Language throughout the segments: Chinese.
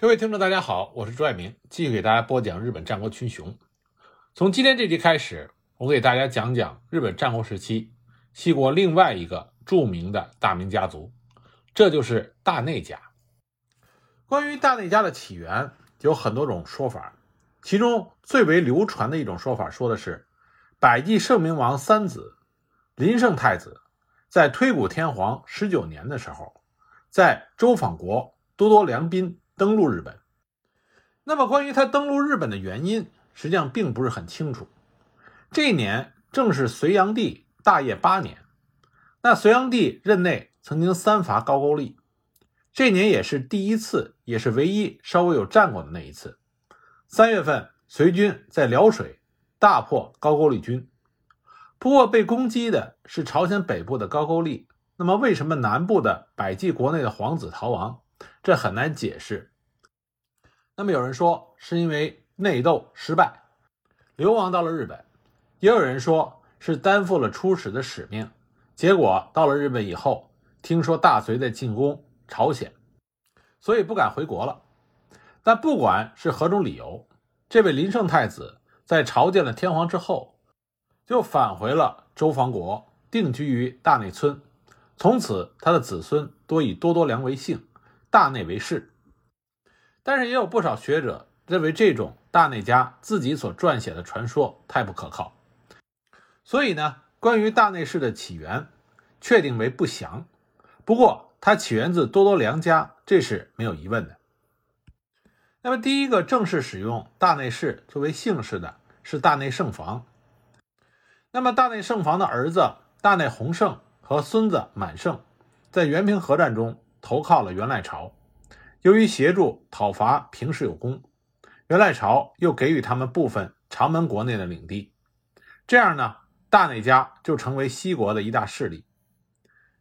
各位听众，大家好，我是朱爱明，继续给大家播讲日本战国群雄。从今天这集开始，我给大家讲讲日本战国时期西国另外一个著名的大名家族，这就是大内家。关于大内家的起源，有很多种说法，其中最为流传的一种说法说的是，百济圣明王三子林胜太子在推古天皇十九年的时候，在周访国多多良宾。登陆日本，那么关于他登陆日本的原因，实际上并不是很清楚。这一年正是隋炀帝大业八年，那隋炀帝任内曾经三伐高句丽，这年也是第一次，也是唯一稍微有战果的那一次。三月份，隋军在辽水大破高句丽军，不过被攻击的是朝鲜北部的高句丽。那么，为什么南部的百济国内的皇子逃亡？这很难解释。那么有人说是因为内斗失败，流亡到了日本；也有人说是担负了出使的使命，结果到了日本以后，听说大隋在进攻朝鲜，所以不敢回国了。但不管是何种理由，这位林胜太子在朝见了天皇之后，就返回了周防国，定居于大内村。从此，他的子孙多以多多良为姓。大内为氏，但是也有不少学者认为这种大内家自己所撰写的传说太不可靠，所以呢，关于大内氏的起源确定为不详。不过，它起源自多多良家，这是没有疑问的。那么，第一个正式使用大内氏作为姓氏的是大内圣房。那么，大内圣房的儿子大内弘胜和孙子满胜，在元平合战中。投靠了元赖朝，由于协助讨伐平氏有功，元赖朝又给予他们部分长门国内的领地，这样呢，大内家就成为西国的一大势力。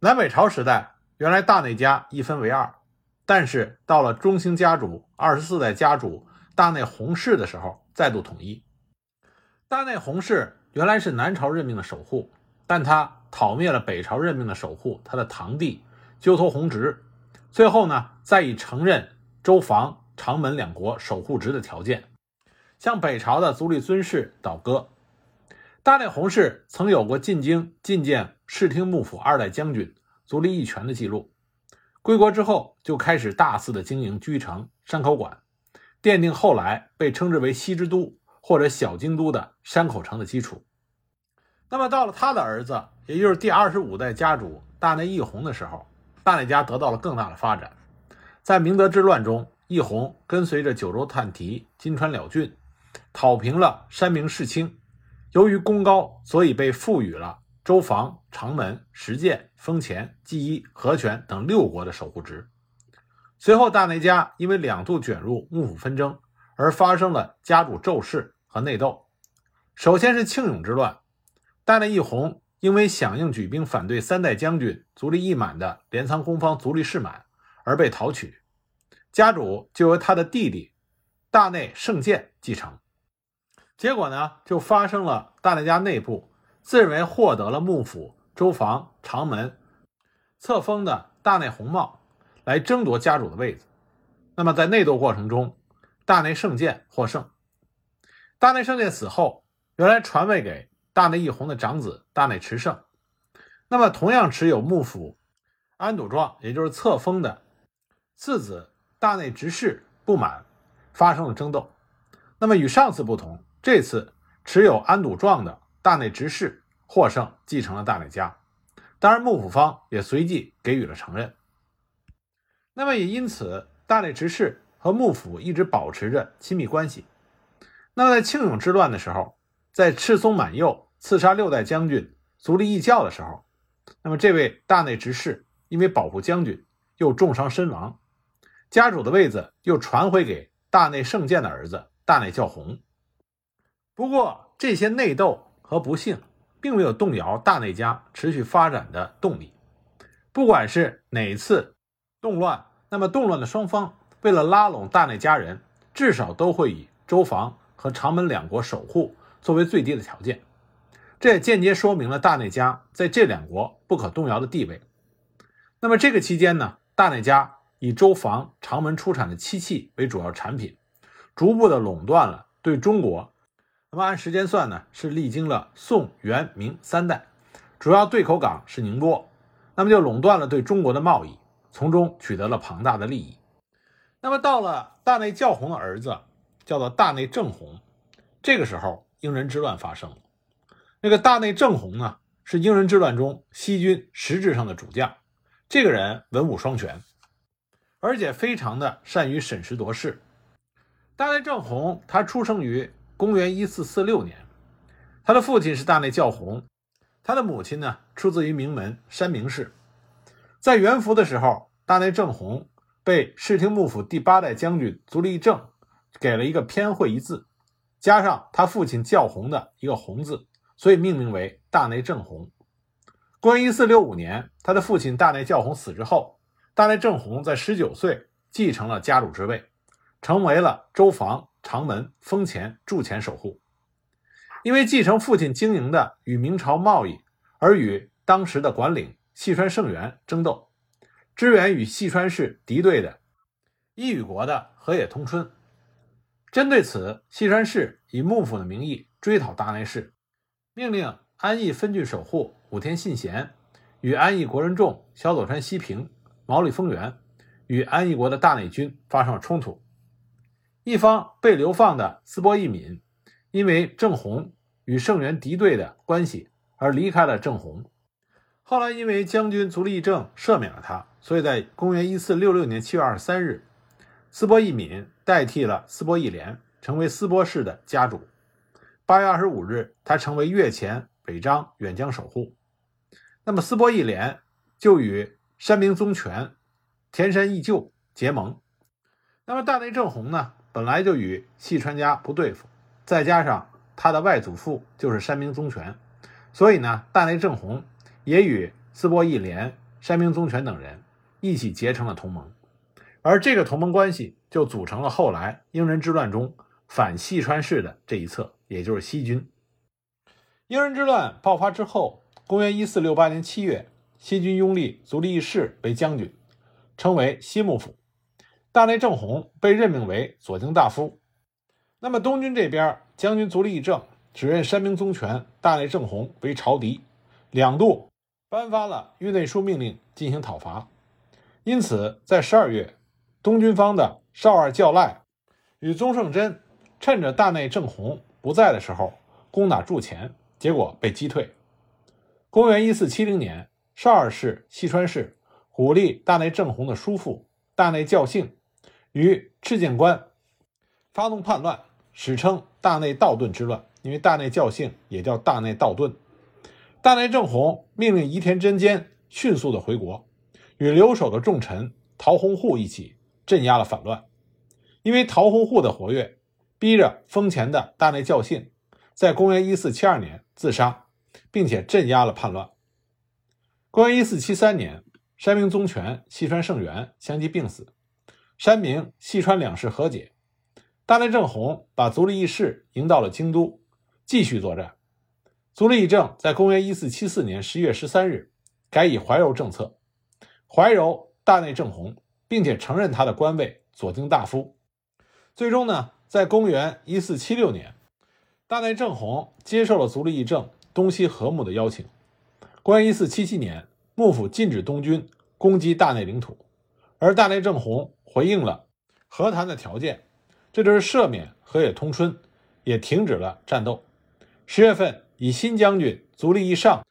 南北朝时代，原来大内家一分为二，但是到了中兴家主二十四代家主大内弘氏的时候，再度统一。大内弘氏原来是南朝任命的守护，但他讨灭了北朝任命的守护，他的堂弟。鸠托弘直，最后呢，再以承认周防、长门两国守护职的条件，向北朝的足利尊氏倒戈。大内弘氏曾有过进京觐见室町幕府二代将军足利义权的记录。归国之后，就开始大肆的经营居城、山口馆，奠定后来被称之为西之都或者小京都的山口城的基础。那么到了他的儿子，也就是第二十五代家主大内义弘的时候。大内家得到了更大的发展，在明德之乱中，义弘跟随着九州探题、金川了俊，讨平了山明世清。由于功高，所以被赋予了周防、长门、石见、丰前、纪伊、和泉等六国的守护职。随后，大内家因为两度卷入幕府纷争，而发生了家主骤逝和内斗。首先是庆永之乱，大内义弘。因为响应举兵反对三代将军足利义满的镰仓公方足利氏满而被讨取，家主就由他的弟弟大内胜建继承。结果呢，就发生了大内家内部自认为获得了幕府周防长门册封的大内弘茂来争夺家主的位子。那么在内斗过程中，大内胜建获胜。大内胜建死后，原来传位给。大内义弘的长子大内持胜，那么同样持有幕府安堵状，也就是册封的次子大内直氏不满，发生了争斗。那么与上次不同，这次持有安堵状的大内直氏获胜，继承了大内家。当然，幕府方也随即给予了承认。那么也因此，大内直氏和幕府一直保持着亲密关系。那么在庆永之乱的时候，在赤松满右。刺杀六代将军足利义教的时候，那么这位大内执事因为保护将军又重伤身亡，家主的位子又传回给大内胜建的儿子大内教弘。不过这些内斗和不幸并没有动摇大内家持续发展的动力。不管是哪次动乱，那么动乱的双方为了拉拢大内家人，至少都会以周防和长门两国守护作为最低的条件。这也间接说明了大内家在这两国不可动摇的地位。那么这个期间呢，大内家以周防、长门出产的漆器为主要产品，逐步的垄断了对中国。那么按时间算呢，是历经了宋、元、明三代，主要对口港是宁波，那么就垄断了对中国的贸易，从中取得了庞大的利益。那么到了大内教弘的儿子，叫做大内正弘，这个时候英人之乱发生了。那个大内正弘呢，是英人之乱中西军实质上的主将，这个人文武双全。而且非常的善于审时度势。大内正弘，他出生于公元一四四六年，他的父亲是大内教弘，他的母亲呢出自于名门山明氏。在元服的时候，大内正弘被室町幕府第八代将军足利政给了一个偏讳一字，加上他父亲教弘的一个弘字，所以命名为大内正弘。公元一四六五年，他的父亲大内教弘死之后。大内正弘在十九岁继承了家主之位，成为了周防、长门、封前、筑前守护。因为继承父亲经营的与明朝贸易，而与当时的管领细川胜元争斗，支援与细川氏敌对的伊予国的河野通春。针对此，细川氏以幕府的名义追讨大内氏，命令安义分郡守护武田信贤与安义国人众小佐川西平。毛利丰元与安义国的大内军发生了冲突，一方被流放的斯波义敏，因为郑弘与盛元敌对的关系而离开了郑弘。后来因为将军足利义政赦免了他，所以在公元一四六六年七月二十三日，斯波义敏代替了斯波义廉，成为斯波氏的家主。八月二十五日，他成为越前北张远江守护。那么斯波义廉就与山明宗权、田山义旧结盟，那么大内正弘呢，本来就与细川家不对付，再加上他的外祖父就是山明宗权，所以呢，大内正弘也与斯波义廉、山明宗权等人一起结成了同盟，而这个同盟关系就组成了后来英人之乱中反细川氏的这一侧，也就是西军。英人之乱爆发之后，公元一四六八年七月。西军拥立足利义士为将军，称为西幕府。大内正弘被任命为左京大夫。那么东军这边，将军足利义政指认山明宗权、大内正弘为朝敌，两度颁发了御内书命令进行讨伐。因此，在十二月，东军方的少二教赖与宗盛真趁着大内正弘不在的时候攻打筑前，结果被击退。公元一四七零年。少尔氏、细川氏鼓励大内正弘的叔父大内教幸与赤剑关发动叛乱，史称大内道顿之乱。因为大内教幸也叫大内道顿。大内正弘命令伊田真坚迅速的回国，与留守的重臣陶弘户一起镇压了反乱。因为陶弘户的活跃，逼着封前的大内教信在公元一四七二年自杀，并且镇压了叛乱。公元一四七三年，山明宗权、细川胜元相继病死，山明、细川两氏和解。大内正弘把足利义士迎到了京都，继续作战。足利义政在公元一四七四年十月十三日改以怀柔政策，怀柔大内正弘，并且承认他的官位左京大夫。最终呢，在公元一四七六年，大内正弘接受了足利义政东西和睦的邀请。公元一四七七年，幕府禁止东军攻击大内领土，而大内正弘回应了和谈的条件，这就是赦免河野通春，也停止了战斗。十月份，以新将军足利义尚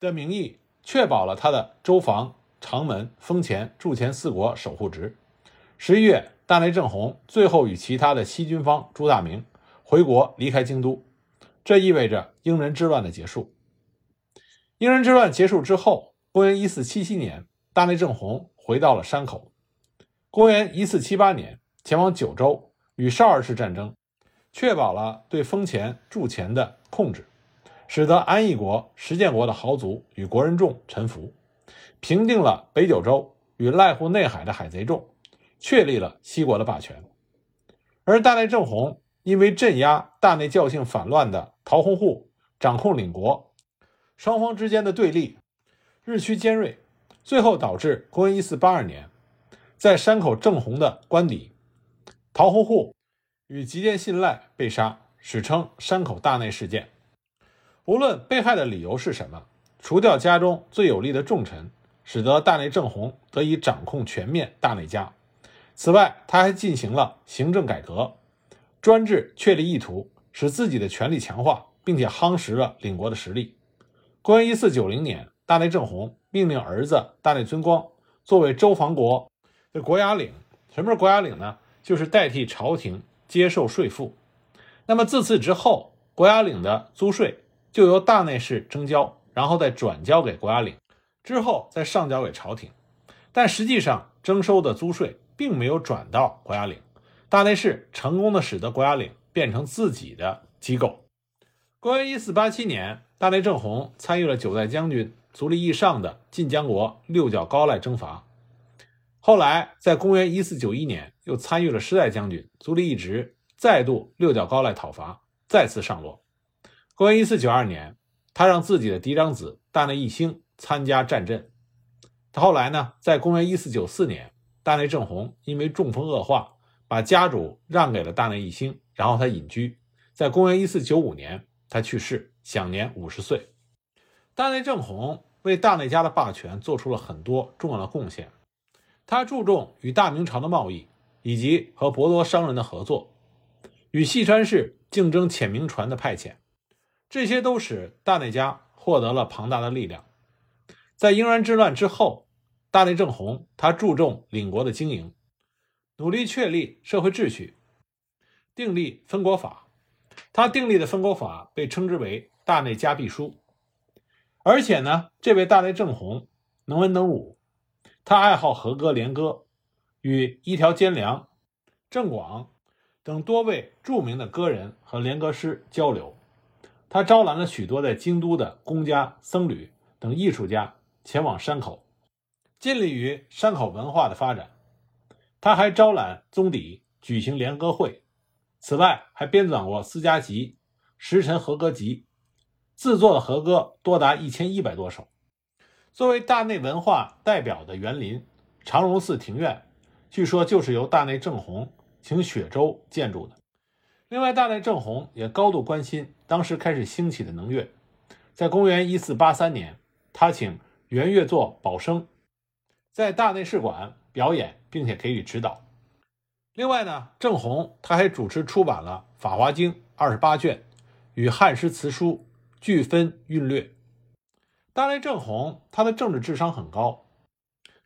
的名义确保了他的周防、长门、丰前、筑前四国守护职。十一月，大内正弘最后与其他的西军方朱大明回国离开京都，这意味着英人之乱的结束。英人之乱结束之后，公元一四七七年，大内正弘回到了山口。公元一四七八年，前往九州与少儿氏战争，确保了对丰前、筑前的控制，使得安艺国、石建国的豪族与国人众臣服，平定了北九州与濑户内海的海贼众，确立了西国的霸权。而大内正弘因为镇压大内教性反乱的陶弘户，掌控领国。双方之间的对立日趋尖锐，最后导致公元一四八二年，在山口正弘的官邸桃户户与吉田信赖被杀，史称山口大内事件。无论被害的理由是什么，除掉家中最有力的重臣，使得大内正弘得以掌控全面大内家。此外，他还进行了行政改革，专制确立意图，使自己的权力强化，并且夯实了领国的实力。公元一四九零年，大内正弘命令儿子大内尊光作为周防国的国衙领。什么是国衙领呢？就是代替朝廷接受税赋。那么自此之后，国衙领的租税就由大内氏征交，然后再转交给国衙领，之后再上交给朝廷。但实际上，征收的租税。并没有转到国家领，大内氏成功的使得国家领变成自己的机构。公元一四八七年，大内正弘参与了九代将军足利义尚的晋江国六角高赖征伐，后来在公元一四九一年又参与了十代将军足利义直再度六角高赖讨伐，再次上落。公元一四九二年，他让自己的嫡长子大内义兴参加战阵。他后来呢，在公元一四九四年。大内正弘因为中风恶化，把家主让给了大内义兴，然后他隐居。在公元一四九五年，他去世，享年五十岁。大内正弘为大内家的霸权做出了很多重要的贡献。他注重与大明朝的贸易，以及和博多商人的合作，与细川氏竞争遣明船的派遣，这些都使大内家获得了庞大的力量。在应然之乱之后。大内正弘，他注重领国的经营，努力确立社会秩序，订立分国法。他订立的分国法被称之为《大内家必书》。而且呢，这位大内正弘能文能武，他爱好和歌联歌，与一条兼良、郑广等多位著名的歌人和联歌师交流。他招揽了许多在京都的公家、僧侣等艺术家前往山口。尽力于山口文化的发展，他还招揽宗邸，举行联歌会。此外，还编纂过《私家集》《时辰和歌集》，制作的和歌多达一千一百多首。作为大内文化代表的园林长荣寺庭院，据说就是由大内正弘请雪舟建筑的。另外，大内正弘也高度关心当时开始兴起的能乐。在公元一四八三年，他请元乐作保生。在大内侍馆表演，并且给予指导。另外呢，郑弘他还主持出版了《法华经》二十八卷与汉诗词书，俱分韵略。大内正弘他的政治智商很高，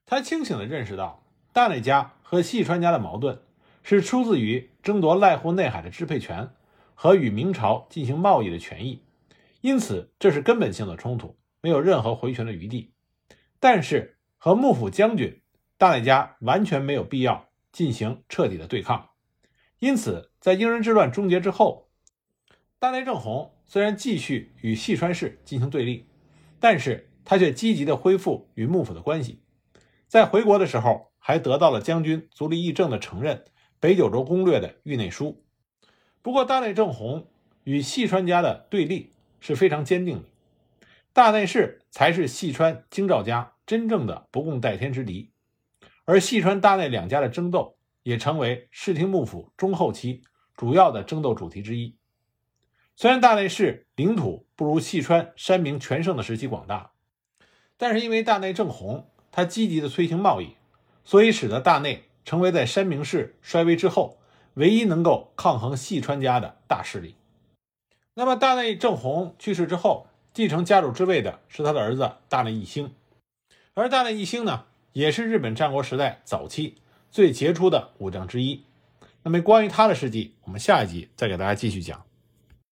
他清醒地认识到大内家和细川家的矛盾是出自于争夺濑户内海的支配权和与明朝进行贸易的权益，因此这是根本性的冲突，没有任何回旋的余地。但是。和幕府将军大内家完全没有必要进行彻底的对抗，因此，在英人之乱终结之后，大内正弘虽然继续与细川氏进行对立，但是他却积极的恢复与幕府的关系，在回国的时候还得到了将军足利义政的承认，北九州攻略的谕内书。不过，大内正弘与细川家的对立是非常坚定的，大内氏才是细川京兆家。真正的不共戴天之敌，而细川大内两家的争斗也成为室町幕府中后期主要的争斗主题之一。虽然大内氏领土不如细川山明全盛的时期广大，但是因为大内正弘他积极的推行贸易，所以使得大内成为在山明氏衰微之后唯一能够抗衡细川家的大势力。那么大内正弘去世之后，继承家主之位的是他的儿子大内义兴。而大内义兴呢，也是日本战国时代早期最杰出的武将之一。那么，关于他的事迹，我们下一集再给大家继续讲。